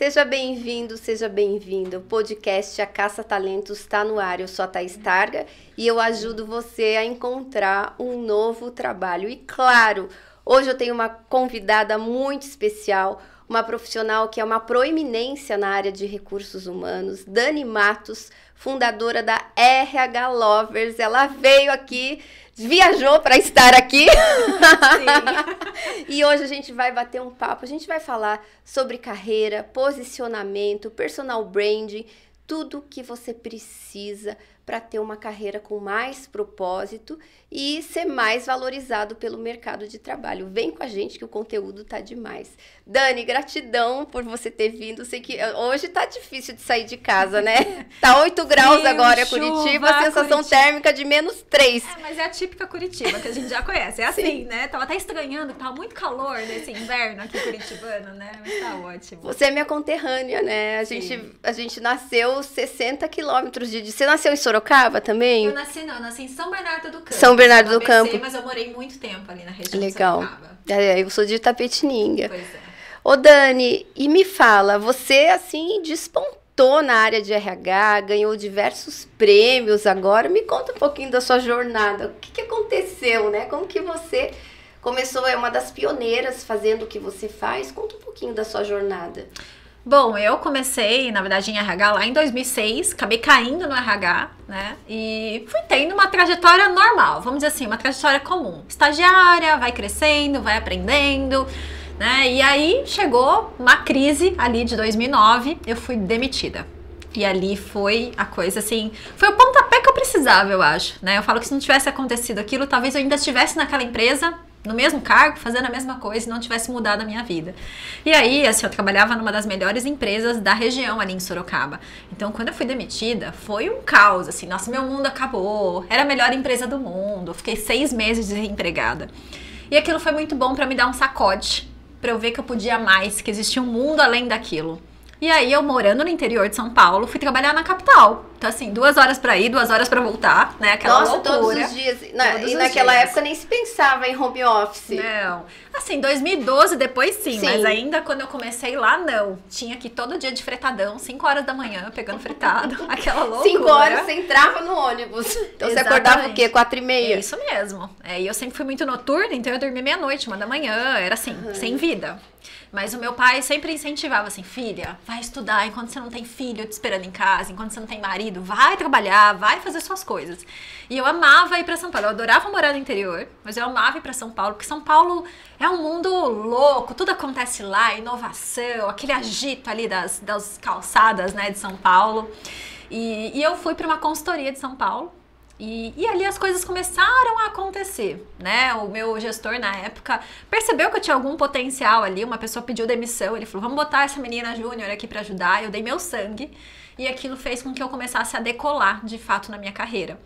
Seja bem-vindo, seja bem-vinda. O podcast A Caça Talentos está no ar. Eu sou a Thaís Targa e eu ajudo você a encontrar um novo trabalho. E claro, hoje eu tenho uma convidada muito especial, uma profissional que é uma proeminência na área de recursos humanos, Dani Matos, fundadora da RH Lovers. Ela veio aqui viajou para estar aqui. e hoje a gente vai bater um papo, a gente vai falar sobre carreira, posicionamento, personal branding, tudo que você precisa para ter uma carreira com mais propósito e ser mais valorizado pelo mercado de trabalho. Vem com a gente que o conteúdo tá demais. Dani, gratidão por você ter vindo. Sei que hoje tá difícil de sair de casa, né? Tá 8 graus agora chuva, Curitiba, sensação Curitiba. térmica de menos 3. É, mas é a típica Curitiba que a gente já conhece. É assim, Sim. né? Tava até estranhando que tava muito calor nesse inverno aqui curitibano, né? Mas tá ótimo. Você é minha conterrânea, né? A gente, a gente nasceu 60 quilômetros de... Você nasceu em Sorocaba também? Eu nasci não, eu nasci em São Bernardo do Campo. São Bernardo do Campo. mas eu morei muito tempo ali na região Legal. de É, eu sou de Tapetininga. Pois é. Ô Dani, e me fala, você assim despontou na área de RH, ganhou diversos prêmios agora. Me conta um pouquinho da sua jornada. O que, que aconteceu, né? Como que você começou, é uma das pioneiras fazendo o que você faz? Conta um pouquinho da sua jornada. Bom, eu comecei, na verdade, em RH lá em 2006, acabei caindo no RH, né? E fui tendo uma trajetória normal, vamos dizer assim, uma trajetória comum. Estagiária, vai crescendo, vai aprendendo, né? E aí chegou uma crise ali de 2009, eu fui demitida. E ali foi a coisa assim, foi o pontapé que eu precisava, eu acho, né? Eu falo que se não tivesse acontecido aquilo, talvez eu ainda estivesse naquela empresa no mesmo cargo, fazendo a mesma coisa e não tivesse mudado a minha vida. E aí, assim, eu trabalhava numa das melhores empresas da região ali em Sorocaba. Então, quando eu fui demitida, foi um caos, assim, nossa, meu mundo acabou, era a melhor empresa do mundo, fiquei seis meses desempregada. E aquilo foi muito bom para me dar um sacode, para eu ver que eu podia mais, que existia um mundo além daquilo. E aí, eu morando no interior de São Paulo, fui trabalhar na capital. Então, assim, duas horas para ir, duas horas para voltar, né? Aquela Nossa, loucura. todos os dias. Na, todos e naquela dias. época nem se pensava em home office. Não. Assim, 2012 depois sim, sim, mas ainda quando eu comecei lá, não. Tinha que todo dia de fretadão, 5 horas da manhã, pegando fretado. aquela loucura. 5 horas você entrava no ônibus. Então Exatamente. você acordava o quê? 4 e meia? É isso mesmo. É, e eu sempre fui muito noturna, então eu dormia meia-noite, uma da manhã. Era assim, uhum. sem vida. Mas o meu pai sempre incentivava assim, filha, vai estudar enquanto você não tem filho te esperando em casa, enquanto você não tem marido, vai trabalhar, vai fazer suas coisas. E eu amava ir para São Paulo. Eu adorava morar no interior, mas eu amava ir para São Paulo, porque São Paulo é um mundo louco, tudo acontece lá, inovação, aquele agito ali das, das calçadas, né, de São Paulo. E, e eu fui para uma consultoria de São Paulo, e, e, ali as coisas começaram a acontecer, né? O meu gestor na época percebeu que eu tinha algum potencial ali, uma pessoa pediu demissão, ele falou: vamos botar essa menina júnior aqui para ajudar. Eu dei meu sangue e aquilo fez com que eu começasse a decolar de fato na minha carreira.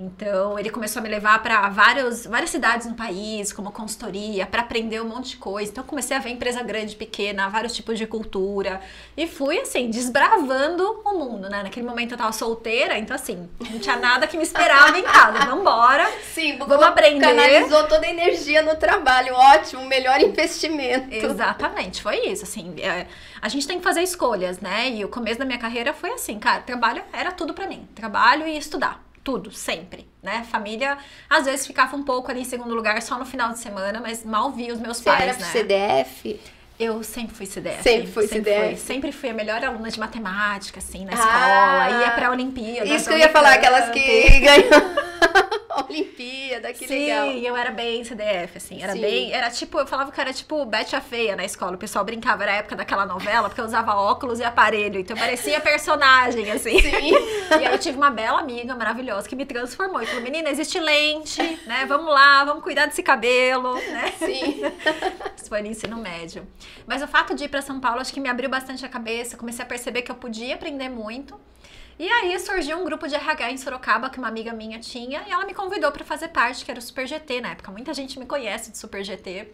Então, ele começou a me levar para várias cidades no país, como consultoria, para aprender um monte de coisa. Então, comecei a ver empresa grande, pequena, vários tipos de cultura. E fui, assim, desbravando o mundo, né? Naquele momento eu tava solteira, então, assim, não tinha nada que me esperava em casa. Vambora. Sim, vamos aprender. Canalizou toda a energia no trabalho. Ótimo, melhor investimento. Exatamente, foi isso. Assim, é, a gente tem que fazer escolhas, né? E o começo da minha carreira foi assim, cara, trabalho era tudo para mim. Trabalho e estudar tudo, sempre, né? Família, às vezes ficava um pouco ali em segundo lugar só no final de semana, mas mal via os meus Você pais, era né? CDF? Eu sempre fui CDF. Sempre fui sempre CDF. Fui. Sempre fui a melhor aluna de matemática, assim, na ah, escola. Ia pra Olimpíada. Isso que eu ia falar, aquelas que ganham. Olimpíada, que Sim, legal. Sim, eu era bem CDF, assim. Era Sim. bem. Era tipo, eu falava que era tipo Betty a Feia na escola. O pessoal brincava, era a época daquela novela, porque eu usava óculos e aparelho. Então parecia personagem, assim. Sim. e aí eu tive uma bela amiga maravilhosa que me transformou. E falou: menina, existe lente, né? Vamos lá, vamos cuidar desse cabelo, né? Sim. Isso foi no ensino médio. Mas o fato de ir para São Paulo acho que me abriu bastante a cabeça. Comecei a perceber que eu podia aprender muito. E aí surgiu um grupo de RH em Sorocaba que uma amiga minha tinha e ela me convidou para fazer parte, que era o Super GT na época. Muita gente me conhece de Super GT.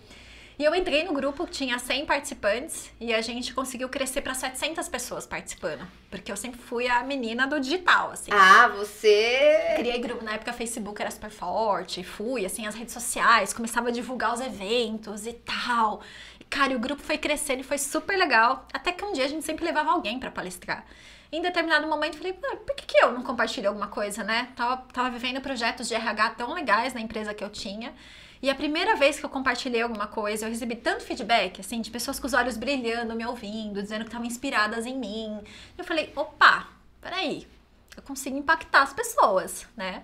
E eu entrei no grupo que tinha 100 participantes e a gente conseguiu crescer para 700 pessoas participando. Porque eu sempre fui a menina do digital, assim. Ah, você. Criei grupo, na época Facebook era super forte, fui, assim, as redes sociais, começava a divulgar os eventos e tal. Cara, e o grupo foi crescendo e foi super legal. Até que um dia a gente sempre levava alguém para palestrar. Em determinado momento, falei, por que, que eu não compartilho alguma coisa, né? Tava, tava vivendo projetos de RH tão legais na empresa que eu tinha. E a primeira vez que eu compartilhei alguma coisa, eu recebi tanto feedback, assim, de pessoas com os olhos brilhando, me ouvindo, dizendo que estavam inspiradas em mim. Eu falei, opa, peraí, eu consigo impactar as pessoas, né?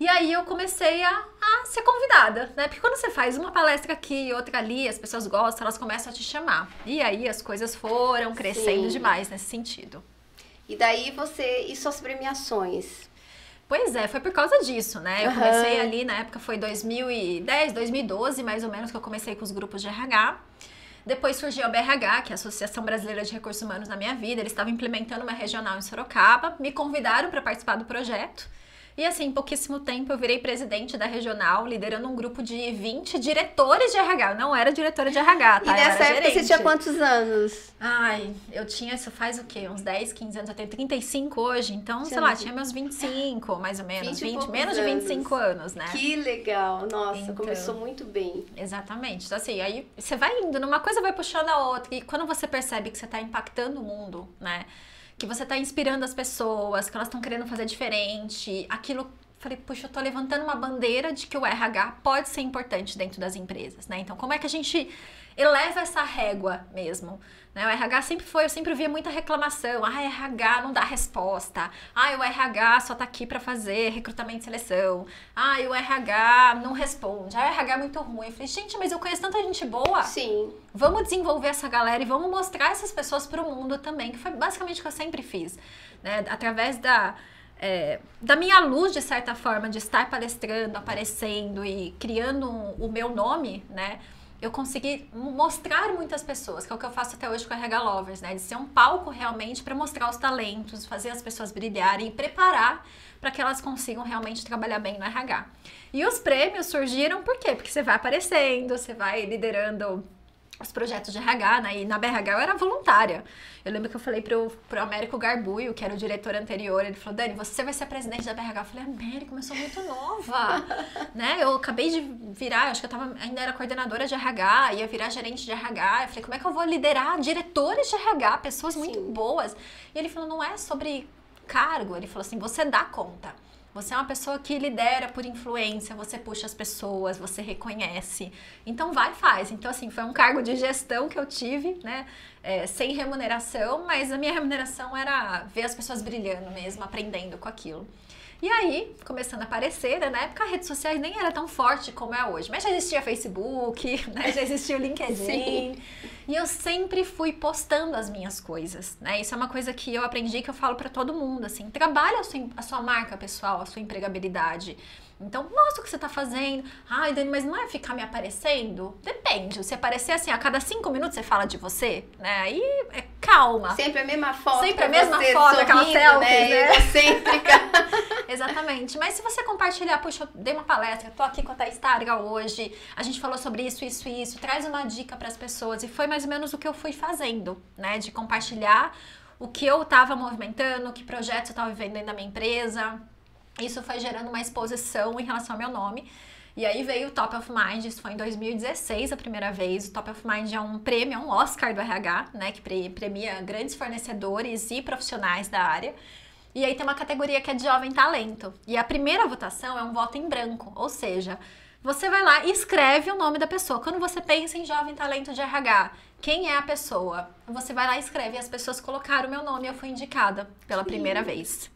E aí eu comecei a, a, ser convidada, né? Porque quando você faz uma palestra aqui, outra ali, as pessoas gostam, elas começam a te chamar. E aí as coisas foram crescendo Sim. demais nesse sentido. E daí você. E suas premiações? Pois é, foi por causa disso, né? Eu uhum. comecei ali, na época foi 2010, 2012, mais ou menos, que eu comecei com os grupos de RH. Depois surgiu a BRH, que é a Associação Brasileira de Recursos Humanos na minha vida. Eles estavam implementando uma regional em Sorocaba, me convidaram para participar do projeto. E assim, em pouquíssimo tempo eu virei presidente da regional, liderando um grupo de 20 diretores de RH. Eu não era diretora de RH, tá? E nessa época gerente. você tinha quantos anos? Ai, eu tinha, isso faz o quê? Uns 10, 15 anos. Eu tenho 35 hoje, então, tinha sei lá, tinha meus 25, mais ou menos. 20, 20 menos de 25 anos. anos, né? Que legal. Nossa, então, começou muito bem. Exatamente. Então, assim, aí você vai indo, numa coisa vai puxando a outra. E quando você percebe que você está impactando o mundo, né? Que você está inspirando as pessoas, que elas estão querendo fazer diferente. Aquilo, falei, puxa, eu tô levantando uma bandeira de que o RH pode ser importante dentro das empresas, né? Então, como é que a gente eleva essa régua mesmo? Né? O RH sempre foi, eu sempre via muita reclamação. Ah, RH não dá resposta. Ah, o RH só tá aqui para fazer recrutamento e seleção. Ah, o RH não responde. Ah, o RH é muito ruim. Eu falei, gente, mas eu conheço tanta gente boa. Sim. Vamos desenvolver essa galera e vamos mostrar essas pessoas para o mundo também, que foi basicamente o que eu sempre fiz. Né? Através da. É, da minha luz, de certa forma, de estar palestrando, aparecendo e criando um, o meu nome, né? Eu consegui mostrar muitas pessoas, que é o que eu faço até hoje com a RH Lovers, né? De ser um palco realmente para mostrar os talentos, fazer as pessoas brilharem e preparar para que elas consigam realmente trabalhar bem no RH. E os prêmios surgiram por quê? Porque você vai aparecendo, você vai liderando os projetos de RH, né? E na BRH eu era voluntária. Eu lembro que eu falei pro, pro Américo Garbuio, que era o diretor anterior, ele falou, Dani, você vai ser presidente da BRH. Eu falei, Américo, mas eu sou muito nova, né? Eu acabei de virar, acho que eu tava, ainda era coordenadora de RH, ia virar gerente de RH. Eu falei, como é que eu vou liderar diretores de RH, pessoas muito Sim. boas? E ele falou, não é sobre cargo, ele falou assim, você dá conta. Você é uma pessoa que lidera por influência, você puxa as pessoas, você reconhece. Então vai faz. Então, assim, foi um cargo de gestão que eu tive, né? É, sem remuneração, mas a minha remuneração era ver as pessoas brilhando mesmo, aprendendo com aquilo. E aí, começando a aparecer, né? na época as redes sociais nem era tão forte como é hoje, mas já existia Facebook, né? já existia o LinkedIn. Sim. E eu sempre fui postando as minhas coisas, né? Isso é uma coisa que eu aprendi que eu falo para todo mundo, assim, trabalha a sua, a sua marca pessoal, a sua empregabilidade. Então, mostra o que você tá fazendo. Ai, Dani, mas não é ficar me aparecendo? Depende. Se aparecer assim, a cada cinco minutos você fala de você, né? Aí é calma. Sempre a mesma foto. Sempre a mesma foto, sorrindo, aquela selfie, né? né? Egocêntrica. Exatamente. Mas se você compartilhar, puxa, eu dei uma palestra, tô aqui com a Thaís Targa hoje, a gente falou sobre isso, isso, isso, traz uma dica para as pessoas. E foi mais ou menos o que eu fui fazendo, né? De compartilhar o que eu estava movimentando, que projetos eu estava vivendo dentro da minha empresa. Isso foi gerando uma exposição em relação ao meu nome. E aí veio o Top of Mind, isso foi em 2016 a primeira vez. O Top of Mind é um prêmio, é um Oscar do RH, né, que premia grandes fornecedores e profissionais da área. E aí tem uma categoria que é de jovem talento. E a primeira votação é um voto em branco, ou seja, você vai lá e escreve o nome da pessoa. Quando você pensa em jovem talento de RH, quem é a pessoa? Você vai lá e escreve. E as pessoas colocaram o meu nome e eu fui indicada pela primeira vez.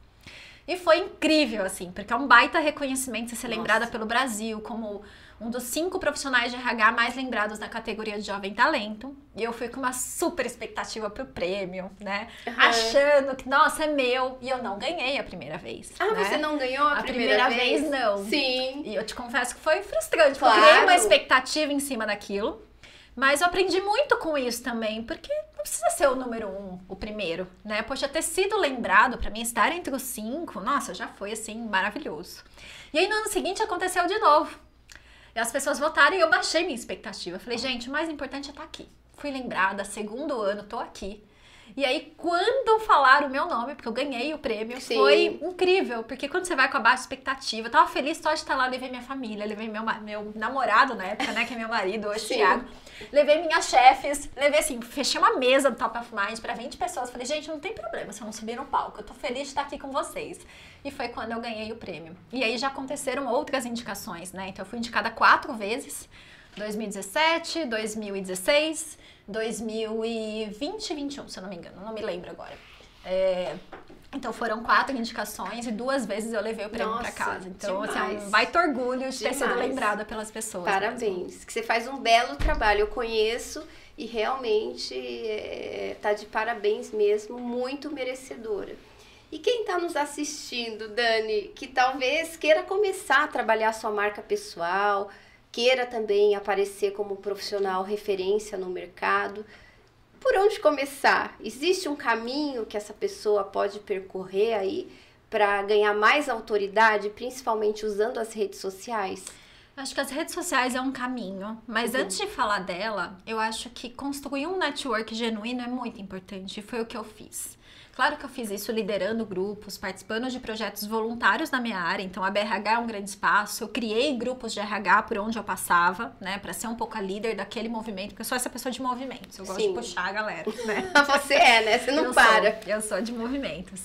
E foi incrível, assim, porque é um baita reconhecimento você ser Nossa. lembrada pelo Brasil como um dos cinco profissionais de RH mais lembrados na categoria de jovem talento. E eu fui com uma super expectativa pro prêmio, né? Uhum. Achando que, nossa, é meu. E eu não ganhei a primeira vez. Ah, né? você não ganhou a, a primeira, primeira vez? vez? Não. Sim. E eu te confesso que foi frustrante, claro. eu criei uma expectativa em cima daquilo. Mas eu aprendi muito com isso também, porque não precisa ser o número um, o primeiro, né? Poxa, ter sido lembrado, para mim, estar entre os cinco, nossa, já foi assim, maravilhoso. E aí no ano seguinte aconteceu de novo. E as pessoas votaram e eu baixei minha expectativa. Falei, gente, o mais importante é estar aqui. Fui lembrada, segundo ano, tô aqui. E aí, quando falaram o meu nome, porque eu ganhei o prêmio, Sim. foi incrível. Porque quando você vai com a baixa expectativa, eu tava feliz só de estar lá, levei minha família, levei meu, meu namorado na época, né, que é meu marido hoje, Sim. Thiago. Levei minhas chefes, levei assim, fechei uma mesa do Top of Mind para 20 pessoas. Falei, gente, não tem problema se eu não subir no palco, eu tô feliz de estar aqui com vocês. E foi quando eu ganhei o prêmio. E aí já aconteceram outras indicações, né? Então eu fui indicada quatro vezes. 2017, 2016, 2020 e 21, se eu não me engano, não me lembro agora. É, então foram quatro indicações e duas vezes eu levei o prêmio para casa. Então, assim, é um baita orgulho de demais. ter sido lembrada pelas pessoas. Parabéns, mesmo. que você faz um belo trabalho. Eu conheço e realmente é, tá de parabéns mesmo, muito merecedora. E quem está nos assistindo, Dani, que talvez queira começar a trabalhar a sua marca pessoal, queira também aparecer como profissional referência no mercado, por onde começar? Existe um caminho que essa pessoa pode percorrer aí para ganhar mais autoridade, principalmente usando as redes sociais? Acho que as redes sociais é um caminho, mas uhum. antes de falar dela, eu acho que construir um network genuíno é muito importante. Foi o que eu fiz. Claro que eu fiz isso liderando grupos, participando de projetos voluntários na minha área, então a BRH é um grande espaço. Eu criei grupos de RH por onde eu passava, né, para ser um pouco a líder daquele movimento, porque eu sou essa pessoa de movimentos, eu gosto Sim. de puxar a galera, né? Você é, né? Você não eu para. Sou, eu sou de movimentos.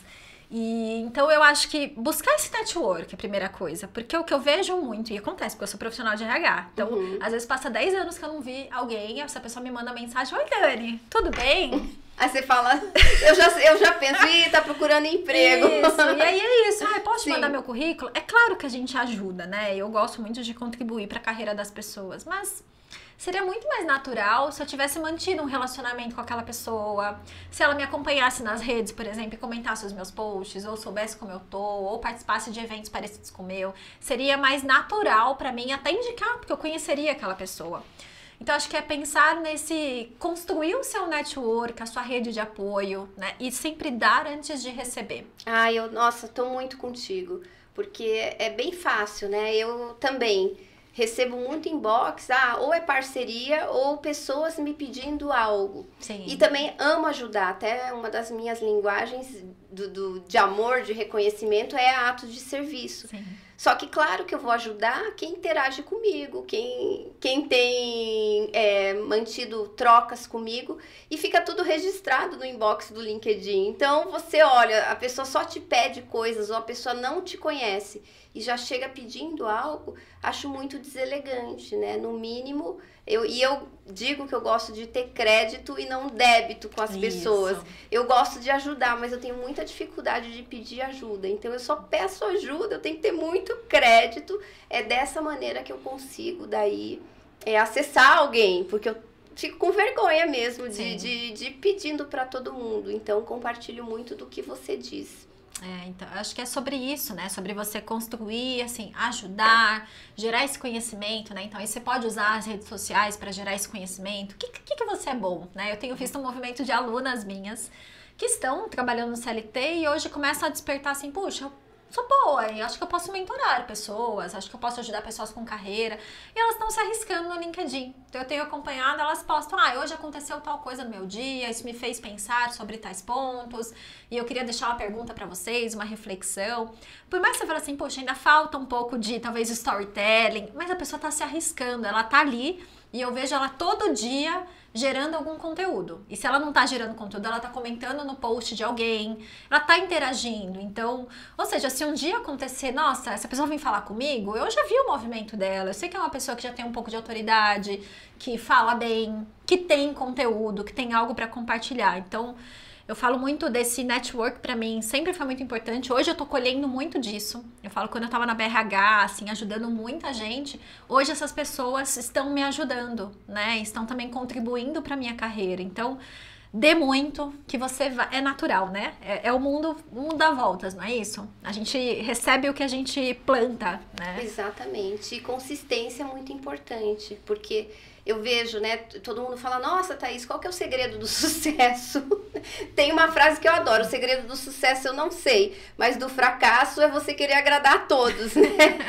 E então eu acho que buscar esse network é a primeira coisa, porque o que eu vejo muito, e acontece, porque eu sou profissional de RH. Então, uhum. às vezes passa 10 anos que eu não vi alguém, essa pessoa me manda mensagem: Oi, Dani, tudo bem? Aí você fala, eu já, eu já penso, ih, tá procurando emprego. Isso, e aí é isso. Ah, posso Sim. mandar meu currículo? É claro que a gente ajuda, né? Eu gosto muito de contribuir para a carreira das pessoas, mas seria muito mais natural se eu tivesse mantido um relacionamento com aquela pessoa, se ela me acompanhasse nas redes, por exemplo, e comentasse os meus posts, ou soubesse como eu tô, ou participasse de eventos parecidos com o meu. Seria mais natural para mim até indicar, porque eu conheceria aquela pessoa. Então, acho que é pensar nesse. construir o seu network, a sua rede de apoio, né? E sempre dar antes de receber. Ah, eu, nossa, tô muito contigo. Porque é bem fácil, né? Eu também recebo muito inbox, ah, ou é parceria ou pessoas me pedindo algo. Sim. E também amo ajudar, até uma das minhas linguagens do, do de amor, de reconhecimento é ato de serviço. Sim. Só que, claro que eu vou ajudar quem interage comigo, quem, quem tem é, mantido trocas comigo e fica tudo registrado no inbox do LinkedIn. Então, você olha, a pessoa só te pede coisas ou a pessoa não te conhece e já chega pedindo algo, acho muito deselegante, né? No mínimo, eu, e eu digo que eu gosto de ter crédito e não débito com as Isso. pessoas. Eu gosto de ajudar, mas eu tenho muita dificuldade de pedir ajuda. Então eu só peço ajuda, eu tenho que ter muito crédito. É dessa maneira que eu consigo daí é, acessar alguém, porque eu fico com vergonha mesmo de, de, de pedindo para todo mundo. Então compartilho muito do que você diz. É, então, acho que é sobre isso, né? Sobre você construir, assim, ajudar, gerar esse conhecimento, né? Então, aí você pode usar as redes sociais para gerar esse conhecimento. O que, que, que você é bom, né? Eu tenho visto um movimento de alunas minhas que estão trabalhando no CLT e hoje começam a despertar assim, puxa, sou boa e acho que eu posso mentorar pessoas, acho que eu posso ajudar pessoas com carreira. E elas estão se arriscando no LinkedIn. Então eu tenho acompanhado, elas postam, ah, hoje aconteceu tal coisa no meu dia, isso me fez pensar sobre tais pontos, e eu queria deixar uma pergunta para vocês, uma reflexão. Por mais que você fale assim, poxa, ainda falta um pouco de talvez storytelling, mas a pessoa tá se arriscando, ela tá ali e eu vejo ela todo dia gerando algum conteúdo. E se ela não está gerando conteúdo, ela está comentando no post de alguém, ela está interagindo. Então, ou seja, se um dia acontecer, nossa, essa pessoa vem falar comigo, eu já vi o movimento dela, eu sei que é uma pessoa que já tem um pouco de autoridade, que fala bem, que tem conteúdo, que tem algo para compartilhar. Então, eu falo muito desse network para mim, sempre foi muito importante. Hoje eu tô colhendo muito disso. Eu falo quando eu tava na BRH, assim, ajudando muita gente, hoje essas pessoas estão me ajudando, né? Estão também contribuindo para minha carreira. Então, dê muito, que você vai. É natural, né? É, é, o mundo, o mundo dá voltas, não é isso? A gente recebe o que a gente planta, né? Exatamente. E consistência é muito importante, porque eu vejo, né, todo mundo fala, nossa, Thaís, qual que é o segredo do sucesso? Tem uma frase que eu adoro, o segredo do sucesso eu não sei, mas do fracasso é você querer agradar a todos, né?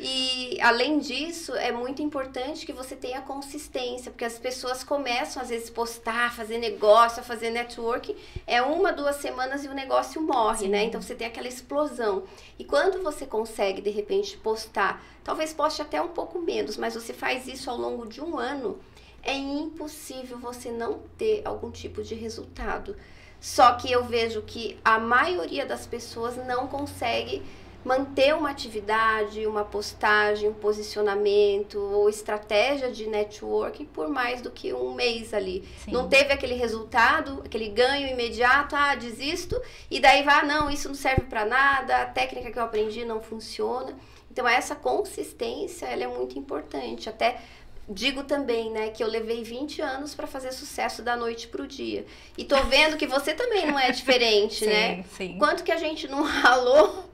e além disso, é muito importante que você tenha consistência, porque as pessoas começam às vezes postar, fazer negócio, fazer networking, é uma, duas semanas e o negócio morre, né? Sim. né? Então você tem aquela explosão. E quando você consegue de repente postar, talvez poste até um pouco menos, mas você faz isso ao longo de um ano, é impossível você não ter algum tipo de resultado. Só que eu vejo que a maioria das pessoas não consegue manter uma atividade, uma postagem, um posicionamento ou estratégia de networking por mais do que um mês ali. Sim. Não teve aquele resultado, aquele ganho imediato, ah, desisto, e daí vai, ah, não, isso não serve para nada, a técnica que eu aprendi não funciona. Então essa consistência, ela é muito importante, até digo também, né, que eu levei 20 anos para fazer sucesso da noite pro dia. E tô vendo que você também não é diferente, sim, né? Sim. Quanto que a gente não ralou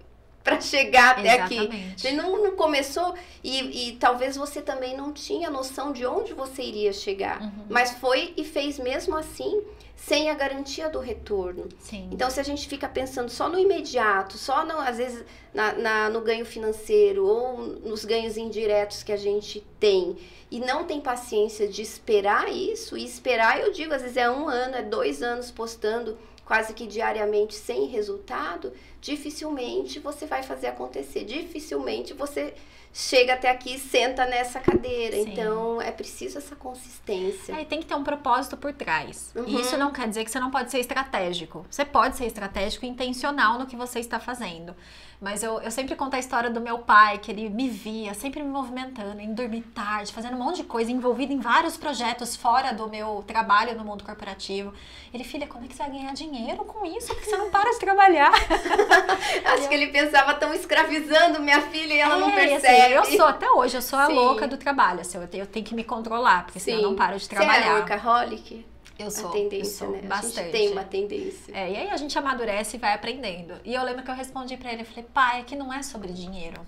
para chegar até Exatamente. aqui. Você não, não começou e, e, talvez você também não tinha noção de onde você iria chegar, uhum. mas foi e fez mesmo assim sem a garantia do retorno. Sim. Então, se a gente fica pensando só no imediato, só no, às vezes na, na, no ganho financeiro ou nos ganhos indiretos que a gente tem e não tem paciência de esperar isso, e esperar, eu digo, às vezes é um ano, é dois anos postando quase que diariamente sem resultado, dificilmente você vai fazer acontecer. Dificilmente você chega até aqui e senta nessa cadeira. Sim. Então, é preciso essa consistência. É, tem que ter um propósito por trás. Uhum. E isso não quer dizer que você não pode ser estratégico. Você pode ser estratégico e intencional no que você está fazendo. Mas eu, eu sempre conto a história do meu pai, que ele me via sempre me movimentando, em dormir tarde, fazendo um monte de coisa, envolvido em vários projetos fora do meu trabalho no mundo corporativo. Ele, filha, como é que você vai ganhar dinheiro com isso? Porque você não para de trabalhar. Acho eu... que ele pensava, tão escravizando minha filha e ela é, não percebe. Assim, eu sou até hoje, eu sou a Sim. louca do trabalho. Assim, eu, tenho, eu tenho que me controlar, porque Sim. senão eu não paro de trabalhar. Você é workaholic? Eu sou, a tendência, eu sou né? bastante. A gente tem uma tendência. É, e aí a gente amadurece e vai aprendendo. E eu lembro que eu respondi para ele, eu falei, pai, aqui não é sobre dinheiro.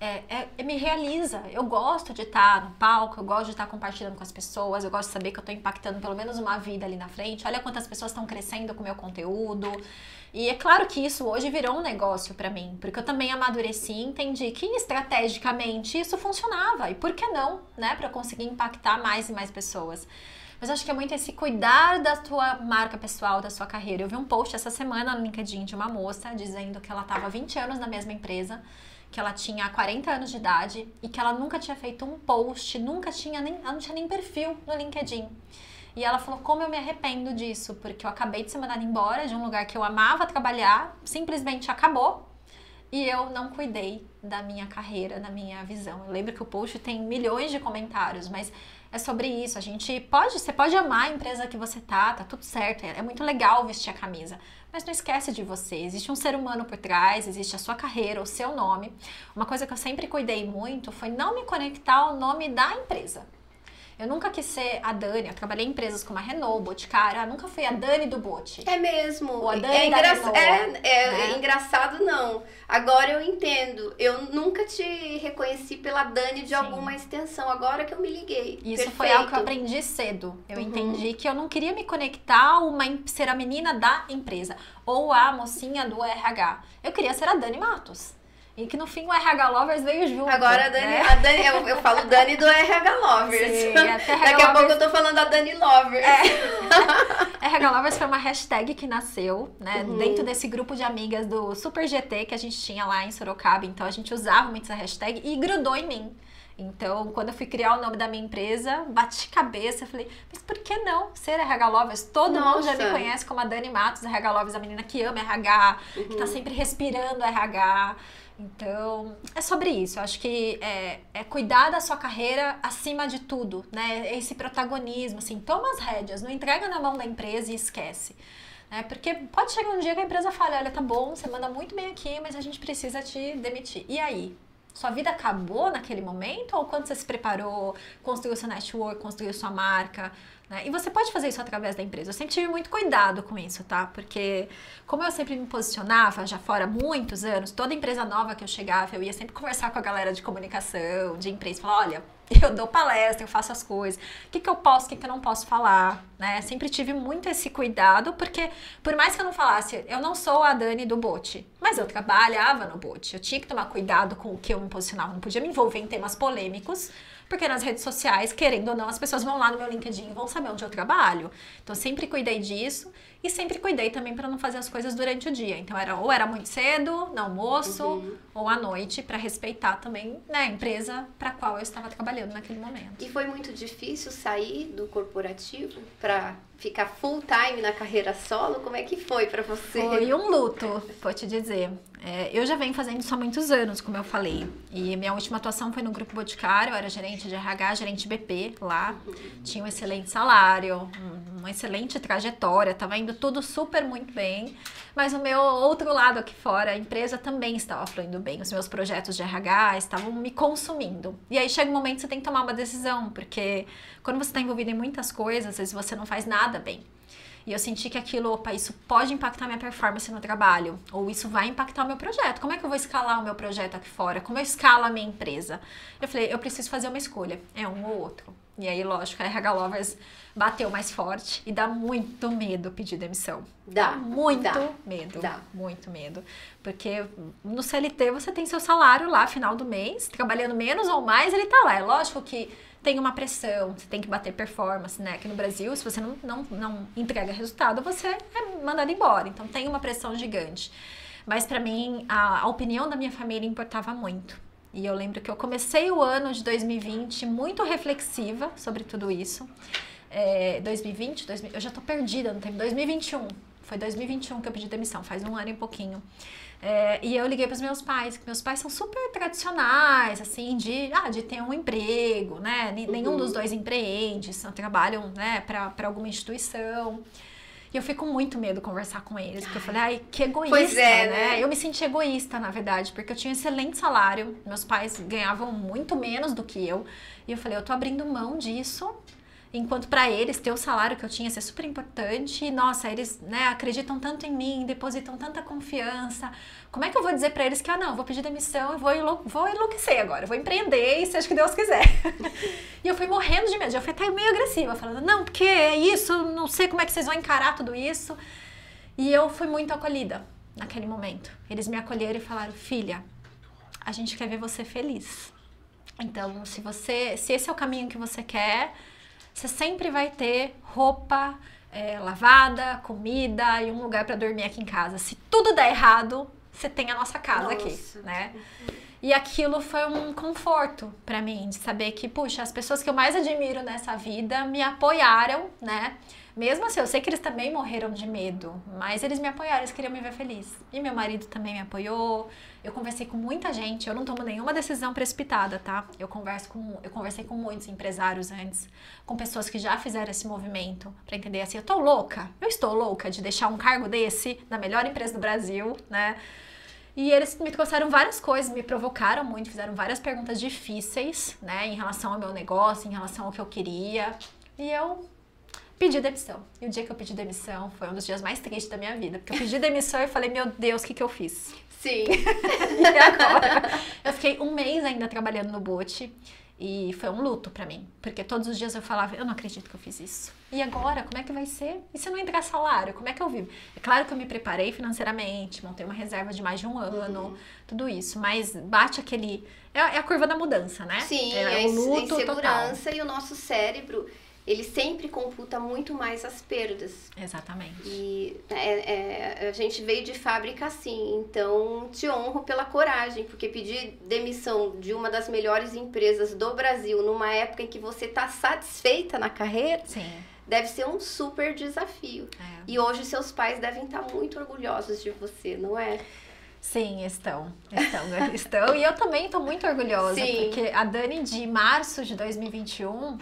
É, é, é, me realiza. Eu gosto de estar no palco, eu gosto de estar compartilhando com as pessoas, eu gosto de saber que eu estou impactando pelo menos uma vida ali na frente. Olha quantas pessoas estão crescendo com o meu conteúdo. E é claro que isso hoje virou um negócio para mim, porque eu também amadureci e entendi que estrategicamente isso funcionava. E por que não, né, para conseguir impactar mais e mais pessoas. Mas acho que é muito esse cuidar da tua marca pessoal, da sua carreira. Eu vi um post essa semana no LinkedIn de uma moça dizendo que ela estava 20 anos na mesma empresa, que ela tinha 40 anos de idade e que ela nunca tinha feito um post, nunca tinha nem, ela não tinha nem perfil no LinkedIn. E ela falou: Como eu me arrependo disso, porque eu acabei de ser mandada embora de um lugar que eu amava trabalhar, simplesmente acabou e eu não cuidei da minha carreira, da minha visão. Eu lembro que o post tem milhões de comentários, mas é sobre isso. A gente pode, você pode amar a empresa que você tá, tá tudo certo. É, é muito legal vestir a camisa, mas não esquece de você. Existe um ser humano por trás, existe a sua carreira, o seu nome. Uma coisa que eu sempre cuidei muito foi não me conectar ao nome da empresa. Eu nunca quis ser a Dani. Eu trabalhei em empresas como a Renault, Boticário. Eu nunca fui a Dani do Bote. É mesmo. Ou a Dani é, engra Renault, é, é, né? é, engraçado, não. Agora eu entendo. Eu nunca te reconheci pela Dani de Sim. alguma extensão. Agora que eu me liguei. Isso Perfeito. foi algo que eu aprendi cedo. Eu uhum. entendi que eu não queria me conectar uma ser a menina da empresa ou a mocinha do RH. Eu queria ser a Dani Matos. E que no fim o RH Lovers veio junto. Agora a Dani, né? a Dani eu, eu, falo Dani do RH Lovers. Sim, Daqui a pouco eu tô falando da Dani Lovers. É. RH Lovers foi uma hashtag que nasceu, né? Uhum. Dentro desse grupo de amigas do Super GT que a gente tinha lá em Sorocaba. Então a gente usava muito essa hashtag e grudou em mim. Então, quando eu fui criar o nome da minha empresa, bati cabeça, falei, mas por que não ser RH Lovers? Todo Nossa. mundo já me conhece como a Dani Matos, RH Lovers, a menina que ama RH, uhum. que tá uhum. sempre respirando RH. Então, é sobre isso. Eu acho que é, é, cuidar da sua carreira acima de tudo, né? Esse protagonismo, assim, toma as rédeas, não entrega na mão da empresa e esquece. Né? Porque pode chegar um dia que a empresa fale, olha, tá bom, você manda muito bem aqui, mas a gente precisa te demitir. E aí? Sua vida acabou naquele momento? Ou quando você se preparou, construiu seu network, construiu sua marca? Né? E você pode fazer isso através da empresa. Eu sempre tive muito cuidado com isso, tá? Porque como eu sempre me posicionava já fora muitos anos, toda empresa nova que eu chegava, eu ia sempre conversar com a galera de comunicação, de empresa, falar, olha, Eu dou palestra, eu faço as coisas. O que, que eu posso, o que, que eu não posso falar, né? Sempre tive muito esse cuidado, porque por mais que eu não falasse, eu não sou a Dani do bote, mas eu trabalhava no bote. Eu tinha que tomar cuidado com o que eu me posicionava, não podia me envolver em temas polêmicos, porque nas redes sociais, querendo ou não, as pessoas vão lá no meu LinkedIn e vão saber onde eu trabalho. Então, sempre cuidei disso e sempre cuidei também para não fazer as coisas durante o dia. Então, era ou era muito cedo, no almoço, uhum. ou à noite, para respeitar também né, a empresa para qual eu estava trabalhando naquele momento. E foi muito difícil sair do corporativo para ficar full time na carreira solo? Como é que foi para você? Foi um luto, vou te dizer. É, eu já venho fazendo isso há muitos anos, como eu falei. E minha última atuação foi no Grupo Boticário, eu era gerente de RH, gerente BP lá. Tinha um excelente salário, uma excelente trajetória, estava indo tudo super muito bem. Mas o meu outro lado aqui fora, a empresa também estava fluindo bem. Os meus projetos de RH estavam me consumindo. E aí chega um momento que você tem que tomar uma decisão, porque quando você está envolvido em muitas coisas, às vezes você não faz nada bem. E eu senti que aquilo, opa, isso pode impactar minha performance no trabalho, ou isso vai impactar o meu projeto. Como é que eu vou escalar o meu projeto aqui fora? Como eu escalo a minha empresa? Eu falei, eu preciso fazer uma escolha, é um ou outro. E aí, lógico, a RH Lovers bateu mais forte e dá muito medo pedir demissão. Dá. muito dá, medo. Dá. Muito medo. Porque no CLT você tem seu salário lá, final do mês, trabalhando menos ou mais, ele tá lá. É lógico que tem uma pressão, você tem que bater performance, né? Aqui no Brasil, se você não, não, não entrega resultado, você é mandado embora. Então tem uma pressão gigante. Mas para mim, a, a opinião da minha família importava muito. E eu lembro que eu comecei o ano de 2020 muito reflexiva sobre tudo isso. É, 2020, 2000, eu já tô perdida no tempo. 2021, foi 2021 que eu pedi demissão, faz um ano e pouquinho. É, e eu liguei para os meus pais, que meus pais são super tradicionais, assim, de, ah, de ter um emprego, né? Nenhum uhum. dos dois empreende, só trabalham, né, para alguma instituição. E eu fico com muito medo de conversar com eles, porque eu falei, ai, que egoísta, pois é, né? né? Eu me senti egoísta, na verdade, porque eu tinha um excelente salário, meus pais ganhavam muito menos do que eu. E eu falei, eu tô abrindo mão disso enquanto para eles ter o salário que eu tinha ser super importante, e, nossa, eles né, acreditam tanto em mim, depositam tanta confiança. Como é que eu vou dizer para eles que, ah, não, vou pedir demissão e vou, enlou vou enlouquecer agora, vou empreender e seja o que Deus quiser. e eu fui morrendo de medo, eu fui até meio agressiva, falando, não, porque é isso, não sei como é que vocês vão encarar tudo isso. E eu fui muito acolhida naquele momento. Eles me acolheram e falaram, filha, a gente quer ver você feliz. Então, se você, se esse é o caminho que você quer, você sempre vai ter roupa é, lavada, comida e um lugar para dormir aqui em casa. Se tudo der errado, você tem a nossa casa nossa. aqui, né? E aquilo foi um conforto para mim, de saber que, puxa, as pessoas que eu mais admiro nessa vida me apoiaram, né? Mesmo assim, eu sei que eles também morreram de medo, mas eles me apoiaram, eles queriam me ver feliz. E meu marido também me apoiou. Eu conversei com muita gente, eu não tomo nenhuma decisão precipitada, tá? Eu converso com, eu conversei com muitos empresários antes, com pessoas que já fizeram esse movimento para entender assim, eu tô louca. Eu estou louca de deixar um cargo desse na melhor empresa do Brasil, né? E eles me trouxeram várias coisas, me provocaram muito, fizeram várias perguntas difíceis, né, em relação ao meu negócio, em relação ao que eu queria. E eu pedi demissão. E o dia que eu pedi demissão foi um dos dias mais tristes da minha vida. Porque eu pedi demissão e falei, meu Deus, o que, que eu fiz? Sim. e agora? Eu fiquei um mês ainda trabalhando no bote. E foi um luto para mim, porque todos os dias eu falava, eu não acredito que eu fiz isso. E agora, como é que vai ser? E se não entrar salário, como é que eu vivo? É claro que eu me preparei financeiramente, montei uma reserva de mais de um ano, uhum. tudo isso, mas bate aquele. É, é, a curva da mudança, né? Sim, é, é o luto a insegurança total. e o nosso cérebro ele sempre computa muito mais as perdas. Exatamente. E é, é, a gente veio de fábrica assim, então te honro pela coragem, porque pedir demissão de uma das melhores empresas do Brasil numa época em que você está satisfeita na carreira. Sim. Deve ser um super desafio. É. E hoje seus pais devem estar muito orgulhosos de você, não é? Sim, estão. Estão, estão. E eu também estou muito orgulhosa, Sim. porque a Dani de março de 2021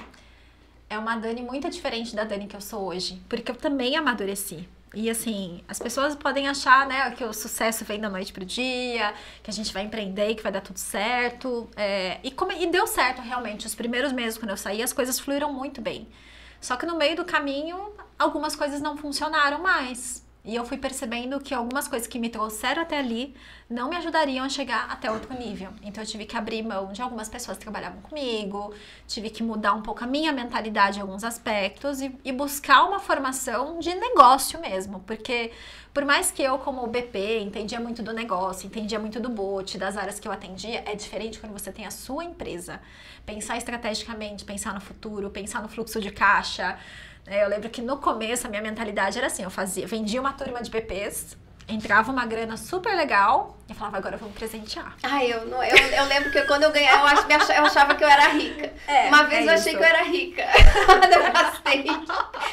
é uma Dani muito diferente da Dani que eu sou hoje, porque eu também amadureci. E assim, as pessoas podem achar, né, que o sucesso vem da noite pro dia, que a gente vai empreender que vai dar tudo certo. É, e, e deu certo realmente. Os primeiros meses, quando eu saí, as coisas fluíram muito bem. Só que no meio do caminho, algumas coisas não funcionaram mais. E eu fui percebendo que algumas coisas que me trouxeram até ali não me ajudariam a chegar até outro nível. Então eu tive que abrir mão de algumas pessoas que trabalhavam comigo, tive que mudar um pouco a minha mentalidade em alguns aspectos e, e buscar uma formação de negócio mesmo. Porque por mais que eu, como BP, entendia muito do negócio, entendia muito do boot, das áreas que eu atendia, é diferente quando você tem a sua empresa. Pensar estrategicamente, pensar no futuro, pensar no fluxo de caixa eu lembro que no começo a minha mentalidade era assim, eu fazia, vendia uma turma de BPs, entrava uma grana super legal e falava, agora vamos presentear. Ai, eu, não, eu, eu lembro que quando eu ganhava, eu, achava, eu achava que eu era rica. É, Uma vez é eu achei que eu era rica. eu gastei.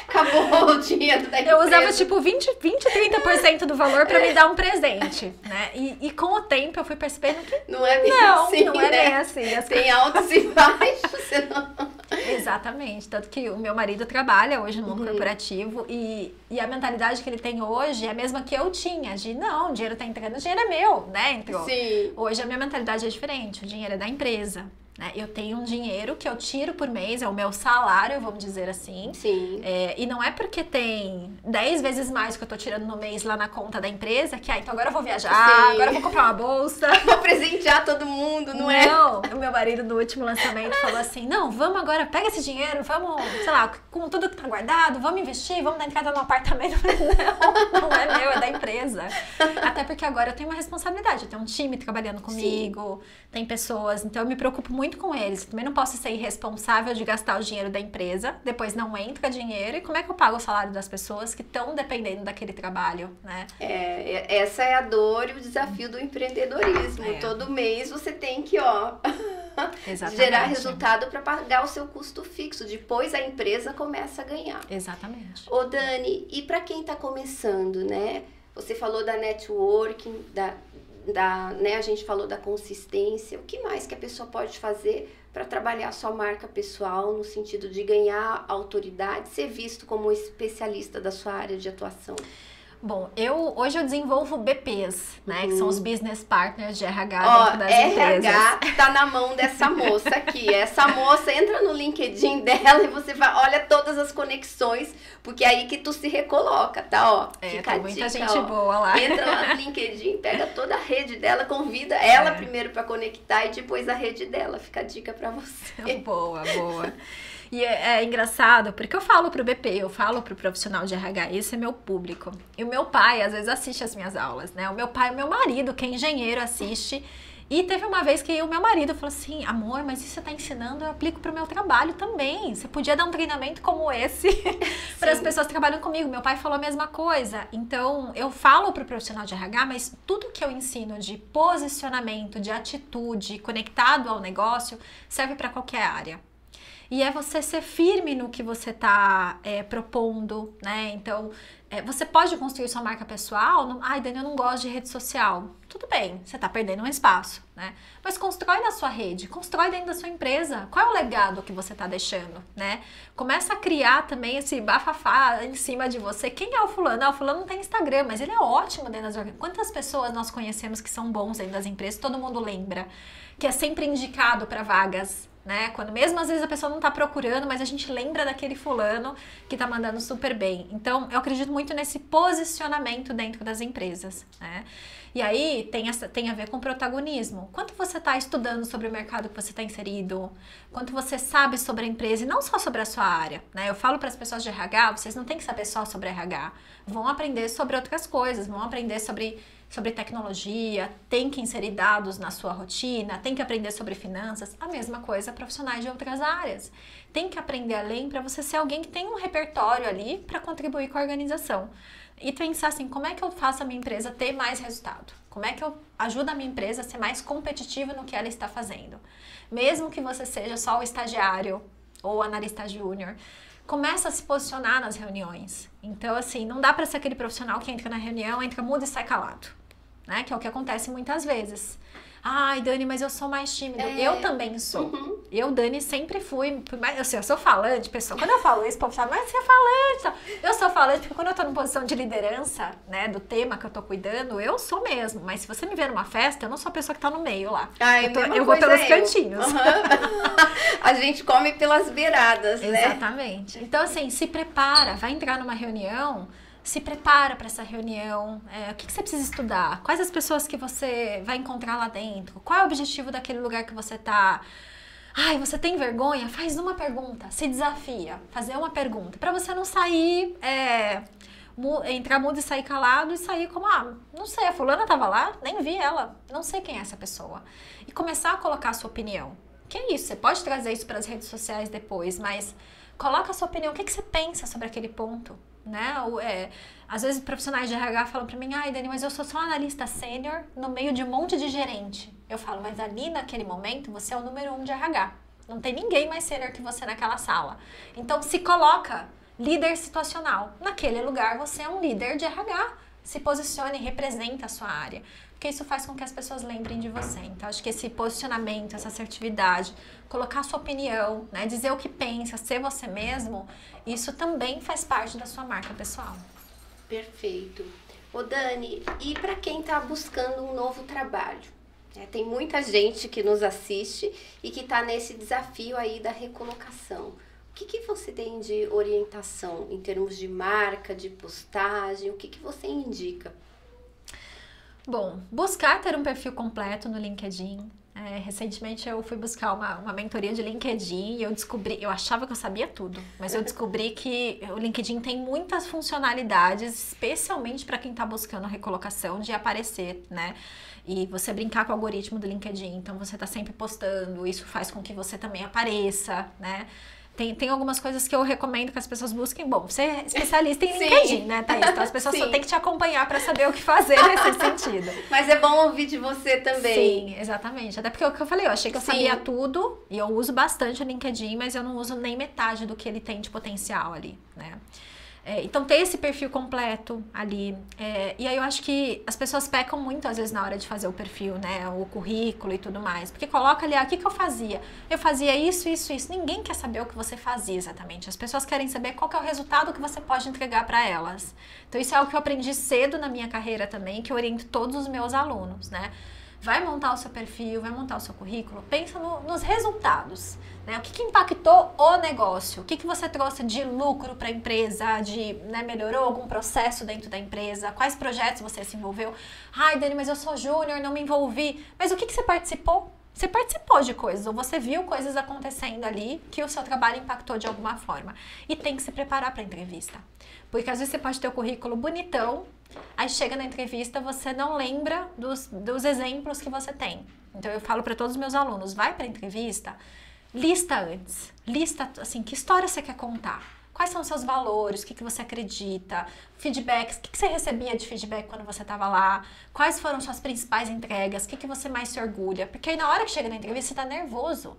Acabou o dinheiro da empresa. Eu usava tipo 20, 20 30% do valor para me dar um presente, né? E, e, com o tempo eu fui percebendo que não é bem não, assim, não é né? bem assim. As Tem altos e baixos, não... Exatamente. Tanto que o meu marido trabalha hoje no mundo uhum. corporativo e, e a mentalidade que ele tem hoje é a mesma que eu tinha, de não, o dinheiro tá entrando, o dinheiro é meu, né? Entrou. Sim. Hoje a minha mentalidade é diferente, o dinheiro é da empresa. Né? Eu tenho um dinheiro que eu tiro por mês, é o meu salário, vamos dizer assim. Sim. É, e não é porque tem 10 vezes mais que eu tô tirando no mês lá na conta da empresa, que ah, então agora eu vou viajar, Sim. agora eu vou comprar uma bolsa. Vou presentear todo mundo, não, não é? Não, o meu marido no último lançamento falou assim: não, vamos agora, pega esse dinheiro, vamos, sei lá, com tudo que tá guardado, vamos investir, vamos dar entrada no apartamento. Não, não é meu, é da empresa. Até porque agora eu tenho uma responsabilidade, eu tenho um time trabalhando comigo, Sim. tem pessoas, então eu me preocupo muito muito com eles. Também não posso ser irresponsável de gastar o dinheiro da empresa, depois não entra dinheiro. E como é que eu pago o salário das pessoas que estão dependendo daquele trabalho, né? É, essa é a dor e o desafio do empreendedorismo. É. Todo mês você tem que, ó. gerar resultado para pagar o seu custo fixo. Depois a empresa começa a ganhar. Exatamente. Ô Dani, e para quem está começando, né? Você falou da networking, da, da, né, a gente falou da consistência, o que mais que a pessoa pode fazer para trabalhar a sua marca pessoal no sentido de ganhar autoridade, ser visto como especialista da sua área de atuação? Bom, eu hoje eu desenvolvo BPs, né? Uhum. Que são os business partners de RH Ó, dentro das RH empresas. Tá na mão dessa moça aqui. Essa moça entra no LinkedIn dela e você vai, olha todas as conexões, porque é aí que tu se recoloca, tá? Ó, é, fica tem muita dica, gente ó. boa lá. Entra lá no LinkedIn, pega toda a rede dela, convida ela é. primeiro para conectar e depois a rede dela. Fica a dica para você. Boa, boa. E é, é, engraçado, porque eu falo pro BP, eu falo pro profissional de RH, esse é meu público. E meu pai, às vezes, assiste as minhas aulas, né? O meu pai, o meu marido, que é engenheiro, assiste. E teve uma vez que o meu marido falou assim: amor, mas isso você está ensinando, eu aplico para o meu trabalho também. Você podia dar um treinamento como esse para as pessoas que trabalham comigo. Meu pai falou a mesma coisa. Então, eu falo para o profissional de RH, mas tudo que eu ensino de posicionamento, de atitude, conectado ao negócio, serve para qualquer área. E é você ser firme no que você está é, propondo, né? Então, é, você pode construir sua marca pessoal. Não, Ai, Dani, eu não gosto de rede social. Tudo bem, você está perdendo um espaço, né? Mas constrói na sua rede, constrói dentro da sua empresa. Qual é o legado que você está deixando, né? Começa a criar também esse bafafá em cima de você. Quem é o fulano? Ah, o fulano não tem Instagram, mas ele é ótimo dentro das organizações. Quantas pessoas nós conhecemos que são bons dentro das empresas? Todo mundo lembra. Que é sempre indicado para vagas né? Quando mesmo às vezes a pessoa não está procurando, mas a gente lembra daquele fulano que está mandando super bem. Então, eu acredito muito nesse posicionamento dentro das empresas, né? E aí tem, essa, tem a ver com protagonismo. Quanto você está estudando sobre o mercado que você está inserido? Quanto você sabe sobre a empresa e não só sobre a sua área, né? Eu falo para as pessoas de RH, vocês não têm que saber só sobre RH. Vão aprender sobre outras coisas, vão aprender sobre sobre tecnologia, tem que inserir dados na sua rotina, tem que aprender sobre finanças, a mesma coisa profissionais de outras áreas. Tem que aprender além para você ser alguém que tem um repertório ali para contribuir com a organização. E pensar assim, como é que eu faço a minha empresa ter mais resultado? Como é que eu ajudo a minha empresa a ser mais competitiva no que ela está fazendo? Mesmo que você seja só o estagiário ou analista júnior, começa a se posicionar nas reuniões. Então, assim, não dá para ser aquele profissional que entra na reunião, entra mudo e sai calado né? Que é o que acontece muitas vezes. Ai, Dani, mas eu sou mais tímida. É. Eu também sou. Uhum. Eu, Dani, sempre fui. Assim, eu sou falante, pessoal. Quando eu falo isso, o povo fala, mas você é falante. Eu sou falante porque quando eu tô numa posição de liderança, né, do tema que eu tô cuidando, eu sou mesmo. Mas se você me ver numa festa, eu não sou a pessoa que tá no meio lá. Ai, eu, tô, eu vou pelos cantinhos. Uhum. a gente come pelas beiradas, né? Exatamente. Então, assim, se prepara, vai entrar numa reunião se prepara para essa reunião, é, o que, que, você precisa estudar, quais as pessoas que você vai encontrar lá dentro, qual é o objetivo daquele lugar que você está. Ai, você tem vergonha? Faz uma pergunta, se desafia, fazer uma pergunta, para você não sair, é, entrar mudo e sair calado e sair como, ah, não sei, a fulana tava lá, nem vi ela, não sei quem é essa pessoa. E começar a colocar a sua opinião. Que é isso, você pode trazer isso para as redes sociais depois, mas coloca a sua opinião, o que, que você pensa sobre aquele ponto, né? é, às vezes profissionais de RH falam para mim, ai Dani, mas eu sou só analista sênior no meio de um monte de gerente. Eu falo, mas ali naquele momento você é o número um de RH. Não tem ninguém mais sênior que você naquela sala. Então se coloca líder situacional. Naquele lugar você é um líder de RH. Se posicione e representa a sua área. Porque isso faz com que as pessoas lembrem de você. Então, acho que esse posicionamento, essa assertividade, colocar a sua opinião, né, dizer o que pensa, ser você mesmo, isso também faz parte da sua marca pessoal. Perfeito. Ô Dani, e para quem está buscando um novo trabalho? É, tem muita gente que nos assiste e que está nesse desafio aí da recolocação. O que, que você tem de orientação em termos de marca, de postagem? O que, que você indica? Bom, buscar ter um perfil completo no LinkedIn, é, recentemente eu fui buscar uma, uma mentoria de LinkedIn e eu descobri, eu achava que eu sabia tudo, mas eu descobri que o LinkedIn tem muitas funcionalidades, especialmente para quem está buscando a recolocação, de aparecer, né? E você brincar com o algoritmo do LinkedIn, então você está sempre postando, isso faz com que você também apareça, né? Tem, tem algumas coisas que eu recomendo que as pessoas busquem. Bom, você é especialista em LinkedIn, né, Thaís? Então as pessoas Sim. só têm que te acompanhar para saber o que fazer nesse sentido. Mas é bom ouvir de você também. Sim, exatamente. Até porque é o que eu falei, eu achei que eu Sim. sabia tudo e eu uso bastante o LinkedIn, mas eu não uso nem metade do que ele tem de potencial ali, né? É, então, ter esse perfil completo ali. É, e aí eu acho que as pessoas pecam muito, às vezes, na hora de fazer o perfil, né? O currículo e tudo mais. Porque coloca ali, ah, o que, que eu fazia? Eu fazia isso, isso, isso. Ninguém quer saber o que você fazia exatamente. As pessoas querem saber qual que é o resultado que você pode entregar para elas. Então, isso é algo que eu aprendi cedo na minha carreira também, que eu oriento todos os meus alunos, né? Vai montar o seu perfil, vai montar o seu currículo, pensa no, nos resultados. Né? O que, que, impactou o negócio? O que, que você trouxe de lucro para a empresa? De né, melhorou algum processo dentro da empresa? Quais projetos você se envolveu? Ai, Dani, mas eu sou júnior, não me envolvi. Mas o que, que você participou? Você participou de coisas, ou você viu coisas acontecendo ali que o seu trabalho impactou de alguma forma. E tem que se preparar para a entrevista. Porque às vezes você pode ter o currículo bonitão, Aí chega na entrevista, você não lembra dos, dos exemplos que você tem. Então eu falo para todos os meus alunos, vai para a entrevista, lista antes, lista assim, que história você quer contar? Quais são os seus valores? O que, que você acredita? Feedbacks, o que, que você recebia de feedback quando você estava lá? Quais foram suas principais entregas? O que, que você mais se orgulha? Porque aí na hora que chega na entrevista, você está nervoso.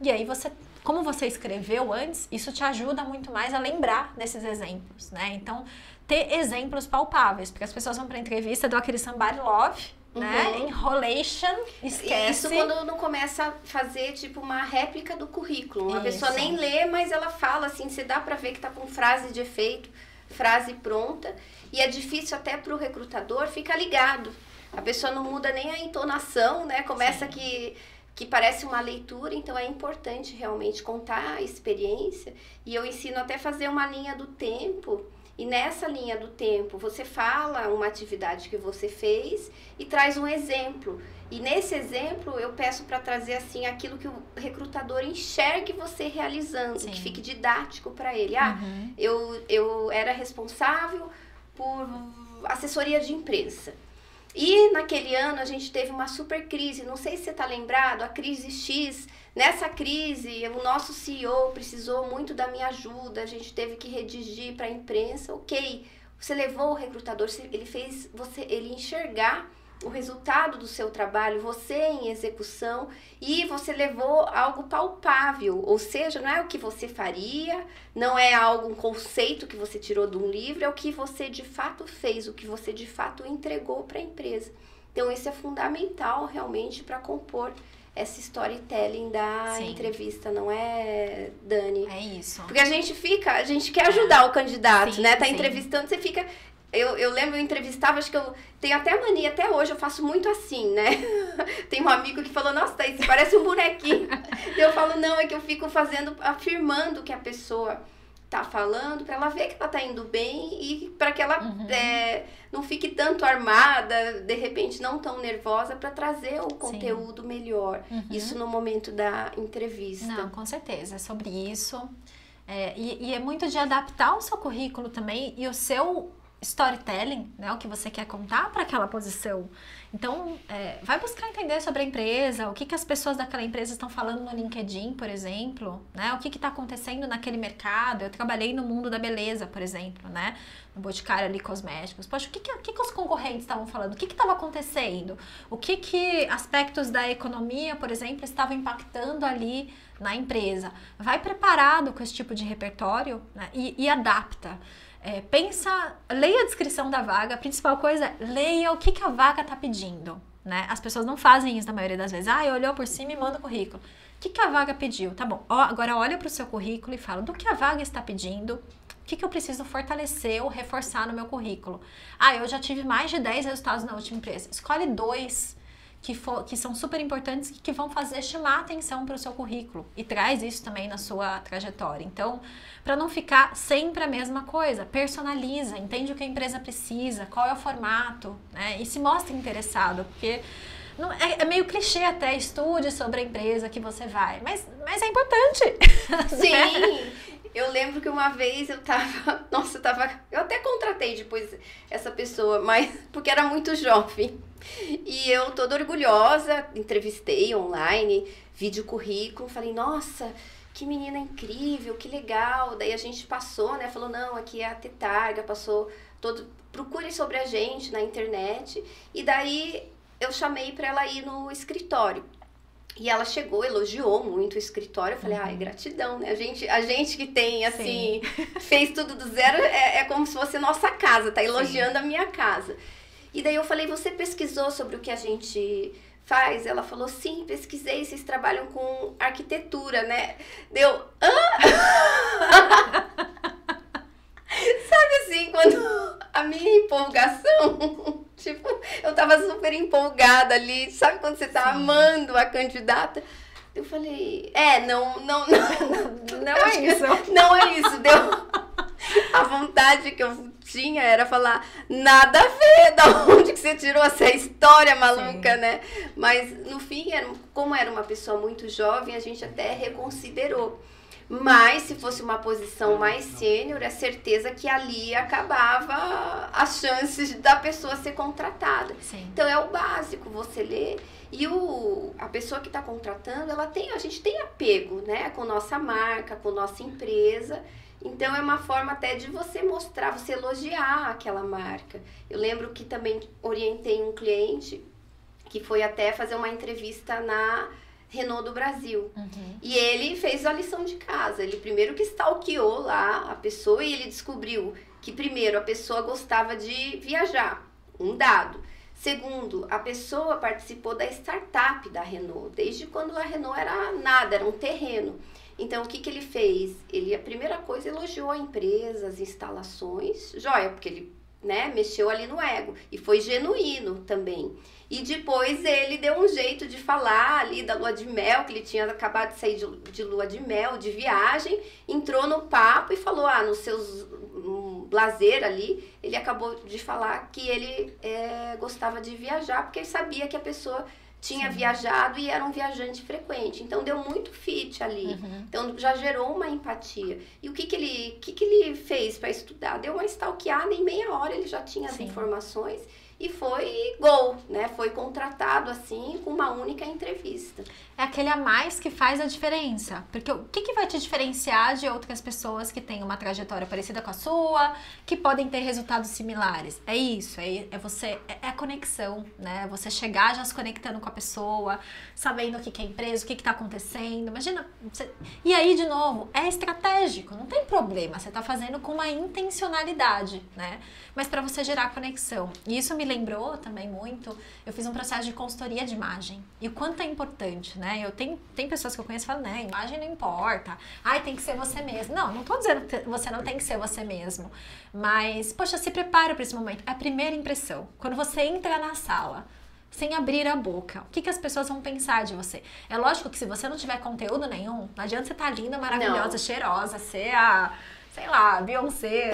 E aí você, como você escreveu antes, isso te ajuda muito mais a lembrar desses exemplos, né? Então, ter exemplos palpáveis, porque as pessoas vão para entrevista, dão aquele somebody love, né? Uhum. Enrolation, esquece. Isso quando não começa a fazer tipo uma réplica do currículo. A pessoa nem lê, mas ela fala assim, você dá para ver que tá com frase de efeito, frase pronta, e é difícil até para o recrutador ficar ligado. A pessoa não muda nem a entonação, né? Começa Sim. que que parece uma leitura, então é importante realmente contar a experiência. E eu ensino até fazer uma linha do tempo e nessa linha do tempo, você fala uma atividade que você fez e traz um exemplo. E nesse exemplo, eu peço para trazer assim aquilo que o recrutador enxergue você realizando, Sim. que fique didático para ele. Ah, uhum. eu, eu era responsável por assessoria de imprensa. E naquele ano a gente teve uma super crise, não sei se você está lembrado, a crise X. Nessa crise, o nosso CEO precisou muito da minha ajuda, a gente teve que redigir para a imprensa. Ok, você levou o recrutador, ele fez você ele enxergar o resultado do seu trabalho, você em execução e você levou algo palpável, ou seja, não é o que você faria, não é algo um conceito que você tirou de um livro, é o que você de fato fez, o que você de fato entregou para a empresa. Então isso é fundamental realmente para compor essa storytelling da Sim. entrevista, não é, Dani? É isso. Porque a gente fica, a gente quer ajudar o candidato, sim, né? Tá sim. entrevistando, você fica eu, eu lembro, eu entrevistava, acho que eu tenho até mania, até hoje eu faço muito assim, né? Tem um amigo que falou, nossa, Thaís, parece um bonequinho. eu falo, não, é que eu fico fazendo, afirmando que a pessoa tá falando, para ela ver que ela tá indo bem e para que ela uhum. é, não fique tanto armada, de repente não tão nervosa, para trazer o conteúdo Sim. melhor. Uhum. Isso no momento da entrevista. Não, com certeza, é sobre isso. É, e, e é muito de adaptar o seu currículo também e o seu storytelling, né, o que você quer contar para aquela posição. Então, é, vai buscar entender sobre a empresa, o que, que as pessoas daquela empresa estão falando no LinkedIn, por exemplo, né? O que está acontecendo naquele mercado. Eu trabalhei no mundo da beleza, por exemplo, né? No Boticário ali, cosméticos. Poxa, o que, que, o que, que os concorrentes estavam falando? O que estava acontecendo? O que, que aspectos da economia, por exemplo, estavam impactando ali na empresa? Vai preparado com esse tipo de repertório né? e, e adapta. É, pensa, leia a descrição da vaga, a principal coisa é leia o que, que a vaga está pedindo. Né? As pessoas não fazem isso na maioria das vezes. Ah, olhou por cima e manda o currículo. O que, que a vaga pediu? Tá bom, ó, agora olha para o seu currículo e fala do que a vaga está pedindo, o que, que eu preciso fortalecer ou reforçar no meu currículo. Ah, eu já tive mais de 10 resultados na última empresa. Escolhe dois que, for, que são super importantes e que vão fazer chamar atenção para o seu currículo. E traz isso também na sua trajetória. Então, para não ficar sempre a mesma coisa. Personaliza, entende o que a empresa precisa, qual é o formato, né? E se mostre interessado, porque não, é, é, meio clichê até, estude sobre a empresa que você vai, mas, mas é importante. Sim. Né? Eu lembro que uma vez eu tava. Nossa, eu tava. Eu até contratei depois essa pessoa, mas porque era muito jovem. E eu toda orgulhosa, entrevistei online, vídeo currículo, falei, nossa, que menina incrível, que legal. Daí a gente passou, né? Falou, não, aqui é a Tetarga, passou todo. Procure sobre a gente na internet. E daí eu chamei para ela ir no escritório. E ela chegou, elogiou muito o escritório. Eu falei, uhum. ai, gratidão, né? A gente, a gente que tem, assim, Sim. fez tudo do zero, é, é como se fosse nossa casa, tá elogiando Sim. a minha casa. E daí eu falei, você pesquisou sobre o que a gente faz? Ela falou, sim, pesquisei, vocês trabalham com arquitetura, né? Deu, hã? Sabe assim, quando a minha empolgação, tipo, eu tava super empolgada ali, sabe quando você tá sim. amando a candidata? Eu falei, é, não, não, não, não, é isso. Não é isso, deu a vontade que eu tinha era falar nada a ver da onde que você tirou essa história maluca, Sim. né? Mas no fim, era, como era uma pessoa muito jovem, a gente até reconsiderou. Mas se fosse uma posição mais sênior, é certeza que ali acabava as chances da pessoa ser contratada. Sim. Então é o básico, você lê. E o, a pessoa que está contratando, ela tem, a gente tem apego, né, com nossa marca, com nossa empresa. Então é uma forma até de você mostrar, você elogiar aquela marca. Eu lembro que também orientei um cliente que foi até fazer uma entrevista na Renault do Brasil. Uhum. E ele fez a lição de casa. Ele primeiro que stalkeou lá a pessoa e ele descobriu que primeiro a pessoa gostava de viajar, um dado. Segundo, a pessoa participou da startup da Renault, desde quando a Renault era nada, era um terreno. Então, o que, que ele fez? Ele, a primeira coisa, elogiou a empresa, as instalações, joia, porque ele né, mexeu ali no ego. E foi genuíno também. E depois ele deu um jeito de falar ali da lua de mel, que ele tinha acabado de sair de, de lua de mel, de viagem, entrou no papo e falou: ah, nos seus um, lazer ali, ele acabou de falar que ele é, gostava de viajar, porque ele sabia que a pessoa tinha Sim. viajado e era um viajante frequente. Então deu muito fit ali. Uhum. Então já gerou uma empatia. E o que, que ele, que, que ele fez para estudar? Deu uma stalkeada em meia hora, ele já tinha as Sim. informações e foi gol, né? Foi contratado assim com uma única entrevista. É aquele a mais que faz a diferença. Porque o que, que vai te diferenciar de outras pessoas que têm uma trajetória parecida com a sua, que podem ter resultados similares? É isso, é, é você, é, é a conexão, né? Você chegar já se conectando com a pessoa, sabendo o que, que é empresa, o que está acontecendo. Imagina. Você... E aí, de novo, é estratégico, não tem problema. Você está fazendo com uma intencionalidade, né? Mas para você gerar conexão. E isso me lembrou também muito, eu fiz um processo de consultoria de imagem. E o quanto é importante, né? Eu tenho, tem pessoas que eu conheço que falam, né, imagem não importa. Ai, tem que ser você mesmo. Não, não tô dizendo que você não tem que ser você mesmo. Mas, poxa, se prepara para esse momento. É a primeira impressão. Quando você entra na sala, sem abrir a boca. O que, que as pessoas vão pensar de você? É lógico que se você não tiver conteúdo nenhum, não adianta você estar tá linda, maravilhosa, não. cheirosa, ser a sei lá, Beyoncé.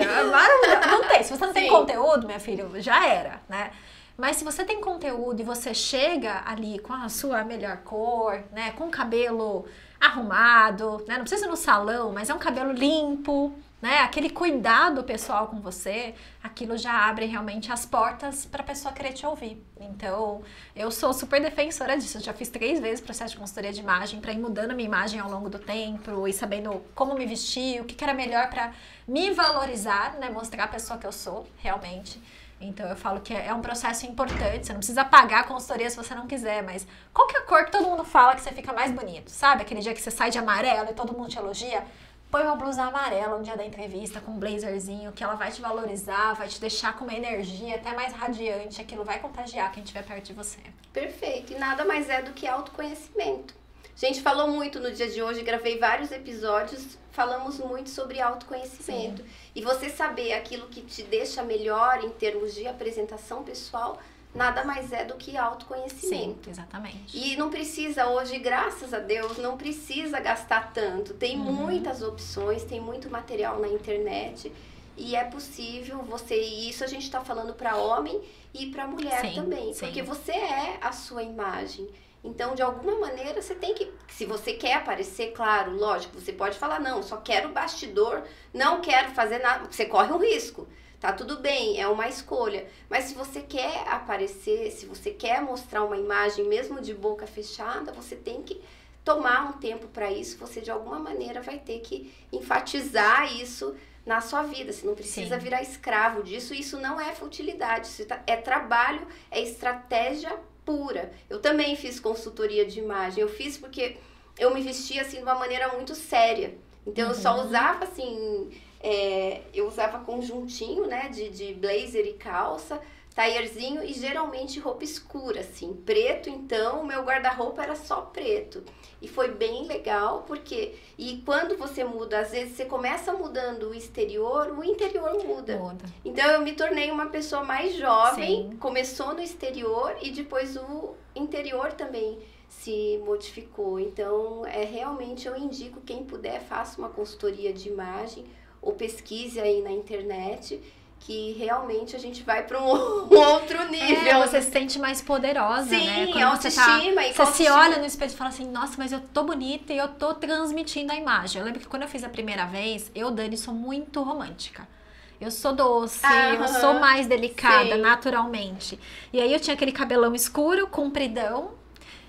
Não tem. Se você não tem Sim. conteúdo, minha filha, já era, né? Mas se você tem conteúdo e você chega ali com a sua melhor cor, né? Com o cabelo arrumado, né? Não precisa ir no salão, mas é um cabelo limpo, né? Aquele cuidado pessoal com você, aquilo já abre realmente as portas para a pessoa querer te ouvir. Então, eu sou super defensora disso. Eu já fiz três vezes processo de consultoria de imagem para ir mudando a minha imagem ao longo do tempo e sabendo como me vestir, o que, era melhor para me valorizar, né? Mostrar a pessoa que eu sou realmente. Então eu falo que é um processo importante, você não precisa pagar a consultoria se você não quiser, mas qual que é a cor que todo mundo fala que você fica mais bonito, sabe? Aquele dia que você sai de amarelo e todo mundo te elogia, põe uma blusa amarela no dia da entrevista com um blazerzinho, que ela vai te valorizar, vai te deixar com uma energia até mais radiante, aquilo vai contagiar quem estiver perto de você. Perfeito. E nada mais é do que autoconhecimento. A gente falou muito no dia de hoje, gravei vários episódios, falamos muito sobre autoconhecimento. E você saber aquilo que te deixa melhor em termos de apresentação pessoal, nada mais é do que autoconhecimento. Sim, exatamente. E não precisa hoje, graças a Deus, não precisa gastar tanto. Tem Uhum. muitas opções, tem muito material na internet e é possível você. E isso a gente está falando para homem e para mulher Sim, também, sim. porque você é a sua imagem. Então, de alguma maneira, você tem que. Se você quer aparecer, claro, lógico, você pode falar, não, só quero bastidor, não quero fazer nada. Você corre um risco. Tá tudo bem, é uma escolha. Mas se você quer aparecer, se você quer mostrar uma imagem, mesmo de boca fechada, você tem que tomar um tempo para isso. Você, de alguma maneira, vai ter que enfatizar isso na sua vida. Você não precisa Sim. virar escravo disso. Isso não é futilidade, isso tá- é trabalho, é estratégia pura. Eu também fiz consultoria de imagem. Eu fiz porque eu me vestia assim de uma maneira muito séria. Então eu só Uhum. usava assim, é, eu usava conjuntinho, né, de, de blazer e calça, taierzinho e geralmente roupa escura, assim, preto. Então o meu guarda-roupa era só preto e foi bem legal porque e quando você muda, às vezes você começa mudando o exterior, o interior muda. Muda. Então eu me tornei uma pessoa mais jovem, Sim. começou no exterior e depois o interior também se modificou. Então, é realmente eu indico quem puder faça uma consultoria de imagem ou pesquise aí na internet que realmente a gente vai para um outro nível. É, você se sente mais poderosa, Sim, né? Quando você tá- autoestima e Você se autoestima. olha no espelho e fala assim, nossa, mas eu tô bonita e eu tô transmitindo a imagem. Eu lembro que quando eu fiz a primeira vez, eu, Dani, sou muito romântica. Eu sou doce, eu sou mais delicada, sim. naturalmente. E aí eu tinha aquele cabelão escuro, compridão,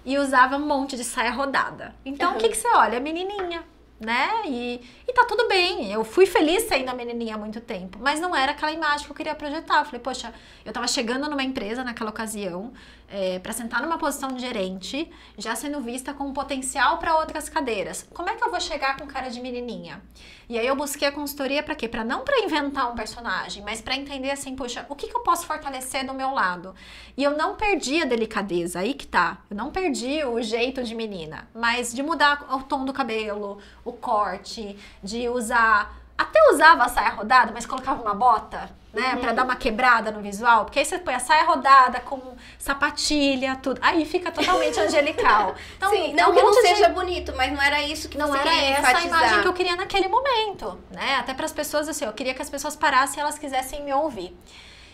e usava um monte de saia rodada. Então, o que, que você olha? Menininha, né? E, e tá tudo bem. Eu fui feliz sendo a menininha há muito tempo, mas não era aquela imagem que eu queria projetar. Eu falei, poxa, eu tava chegando numa empresa naquela ocasião é, para sentar numa posição de gerente, já sendo vista com potencial para outras cadeiras. Como é que eu vou chegar com cara de menininha? E aí eu busquei a consultoria para quê? Para não para inventar um personagem, mas para entender assim, poxa, o que, que eu posso fortalecer do meu lado? E eu não perdi a delicadeza, aí que tá. Eu não perdi o jeito de menina, mas de mudar o tom do cabelo, o corte, de usar até usava a saia rodada, mas colocava uma bota, né, Uhum. Pra dar uma quebrada no visual, porque aí você põe a saia rodada com sapatilha, tudo. Aí fica totalmente angelical. Então, Sim, não que não monte de- seja bonito, mas não era isso que não você era queria essa a enfatizar. imagem que eu queria naquele momento, né? Até para as pessoas assim, eu queria que as pessoas parassem e elas quisessem me ouvir.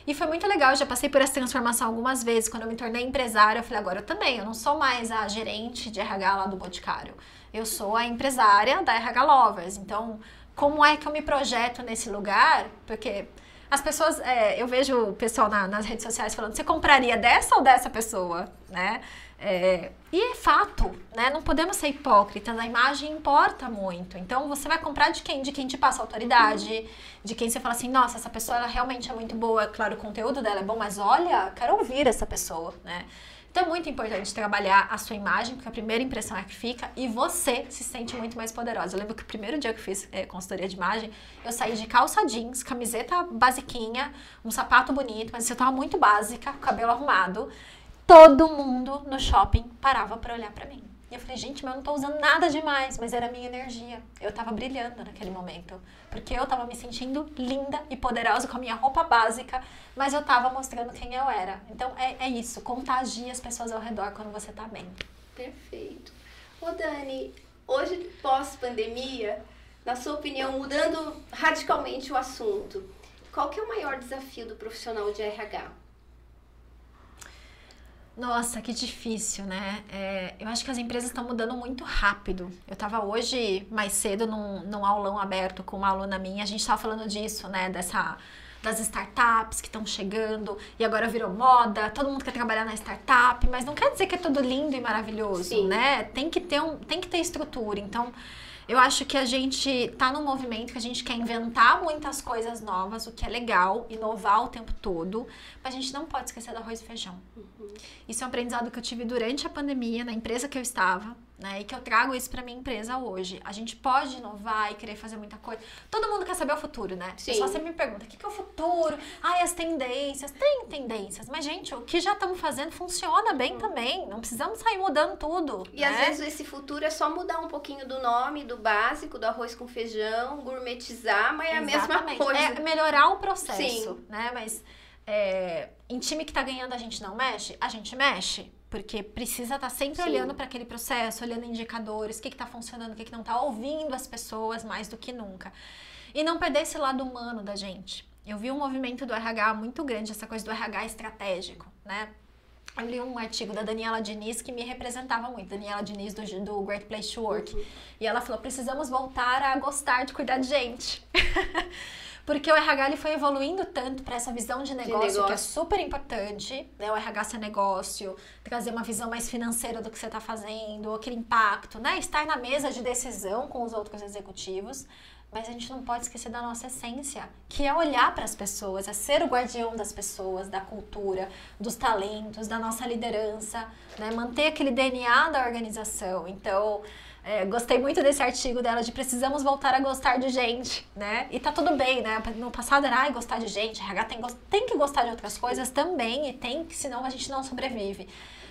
E foi muito legal, eu já passei por essa transformação algumas vezes. Quando eu me tornei empresária, eu falei, agora eu também, eu não sou mais a gerente de RH lá do Boticário. Eu sou a empresária da RH Lovers. Então, como é que eu me projeto nesse lugar? Porque as pessoas, é, eu vejo o pessoal na- nas redes sociais falando, você compraria dessa ou dessa pessoa, né? É, e é fato, né? Não podemos ser hipócritas, a imagem importa muito. Então você vai comprar de quem? De quem te passa autoridade, de quem você fala assim, nossa, essa pessoa ela realmente é muito boa, claro, o conteúdo dela é bom, mas olha, quero ouvir essa pessoa, né? Então é muito importante trabalhar a sua imagem, porque a primeira impressão é que fica e você se sente muito mais poderosa. Eu lembro que o primeiro dia que eu fiz é, consultoria de imagem, eu saí de calça jeans, camiseta basiquinha, um sapato bonito, mas eu tava muito básica, cabelo arrumado. Todo mundo no shopping parava pra olhar pra mim. E eu falei, gente, mas eu não tô usando nada demais, mas era a minha energia. Eu tava brilhando naquele momento. Porque eu tava me sentindo linda e poderosa com a minha roupa básica, mas eu tava mostrando quem eu era. Então é, é isso, contagia as pessoas ao redor quando você tá bem. Perfeito. Ô Dani, hoje pós-pandemia, na sua opinião, mudando radicalmente o assunto, qual que é o maior desafio do profissional de RH? Nossa, que difícil, né? É, eu acho que as empresas estão mudando muito rápido. Eu estava hoje, mais cedo, num, num aulão aberto com uma aluna minha, a gente estava falando disso, né? Dessa das startups que estão chegando e agora virou moda, todo mundo quer trabalhar na startup, mas não quer dizer que é tudo lindo e maravilhoso, Sim. né? Tem que ter um, tem que ter estrutura. Então, eu acho que a gente tá num movimento que a gente quer inventar muitas coisas novas, o que é legal, inovar o tempo todo, mas a gente não pode esquecer do arroz e feijão. Uhum. Isso é um aprendizado que eu tive durante a pandemia, na empresa que eu estava né? E que eu trago isso para minha empresa hoje. A gente pode inovar e querer fazer muita coisa. Todo mundo quer saber o futuro, né? Sim. Só sempre me pergunta, o que, que é o futuro? Ai, as tendências. Tem tendências, mas, gente, o que já estamos fazendo funciona bem hum. também. Não precisamos sair mudando tudo. E né? às vezes esse futuro é só mudar um pouquinho do nome, do básico, do arroz com feijão, gourmetizar, mas é a mesma coisa. É melhorar o processo, Sim. né? Mas é, em time que tá ganhando a gente não mexe? A gente mexe porque precisa estar tá sempre Sim. olhando para aquele processo, olhando indicadores, o que está funcionando, o que, que não está, ouvindo as pessoas mais do que nunca. E não perder esse lado humano da gente. Eu vi um movimento do RH muito grande, essa coisa do RH estratégico, né? Eu li um artigo da Daniela Diniz que me representava muito, Daniela Diniz do, do Great Place to Work. Uhum. E ela falou: precisamos voltar a gostar de cuidar de gente. Porque o RH ele foi evoluindo tanto para essa visão de negócio, de negócio, que é super importante, né? O RH ser negócio, trazer uma visão mais financeira do que você está fazendo, aquele impacto, né? Estar na mesa de decisão com os outros executivos. Mas a gente não pode esquecer da nossa essência, que é olhar para as pessoas, é ser o guardião das pessoas, da cultura, dos talentos, da nossa liderança, né? Manter aquele DNA da organização. Então, é, gostei muito desse artigo dela de precisamos voltar a gostar de gente, né? E tá tudo bem, né? No passado era ai, gostar de gente, RH tem, tem que gostar de outras coisas também, e tem que, senão a gente não sobrevive.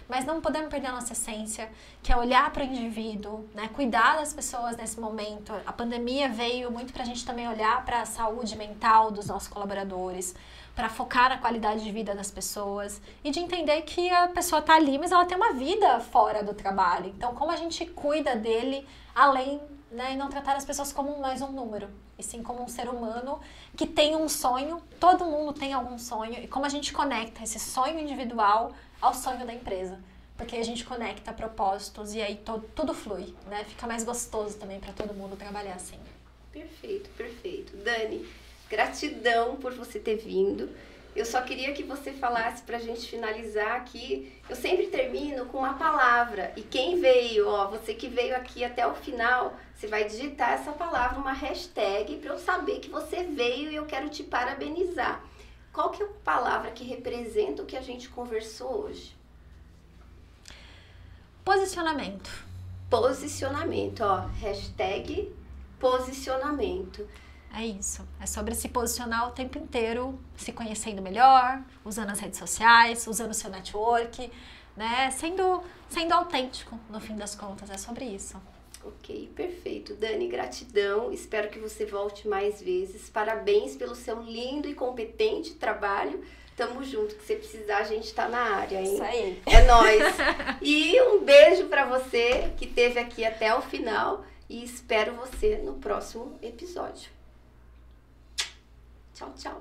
Mas não podemos perder a nossa essência, que é olhar para o indivíduo, né? cuidar das pessoas nesse momento. A pandemia veio muito para a gente também olhar para a saúde mental dos nossos colaboradores, para focar na qualidade de vida das pessoas e de entender que a pessoa está ali, mas ela tem uma vida fora do trabalho. Então, como a gente cuida dele além, né, e não tratar as pessoas como mais um número, e sim como um ser humano que tem um sonho, todo mundo tem algum sonho, e como a gente conecta esse sonho individual ao sonho da empresa. Porque a gente conecta propósitos e aí tudo flui, né? Fica mais gostoso também para todo mundo trabalhar assim. Perfeito, perfeito. Dani, Gratidão por você ter vindo. Eu só queria que você falasse para a gente finalizar aqui. Eu sempre termino com uma palavra. E quem veio, ó, você que veio aqui até o final, você vai digitar essa palavra, uma hashtag, para eu saber que você veio e eu quero te parabenizar. Qual que é a palavra que representa o que a gente conversou hoje? Posicionamento. Posicionamento, ó. Hashtag posicionamento. É isso. É sobre se posicionar o tempo inteiro, se conhecendo melhor, usando as redes sociais, usando o seu network, né? Sendo, sendo autêntico, no fim das contas. É sobre isso. Ok, perfeito. Dani, gratidão. Espero que você volte mais vezes. Parabéns pelo seu lindo e competente trabalho. Tamo junto, que você precisar, a gente tá na área, hein? Isso aí. É nóis. e um beijo para você que esteve aqui até o final e espero você no próximo episódio. 早教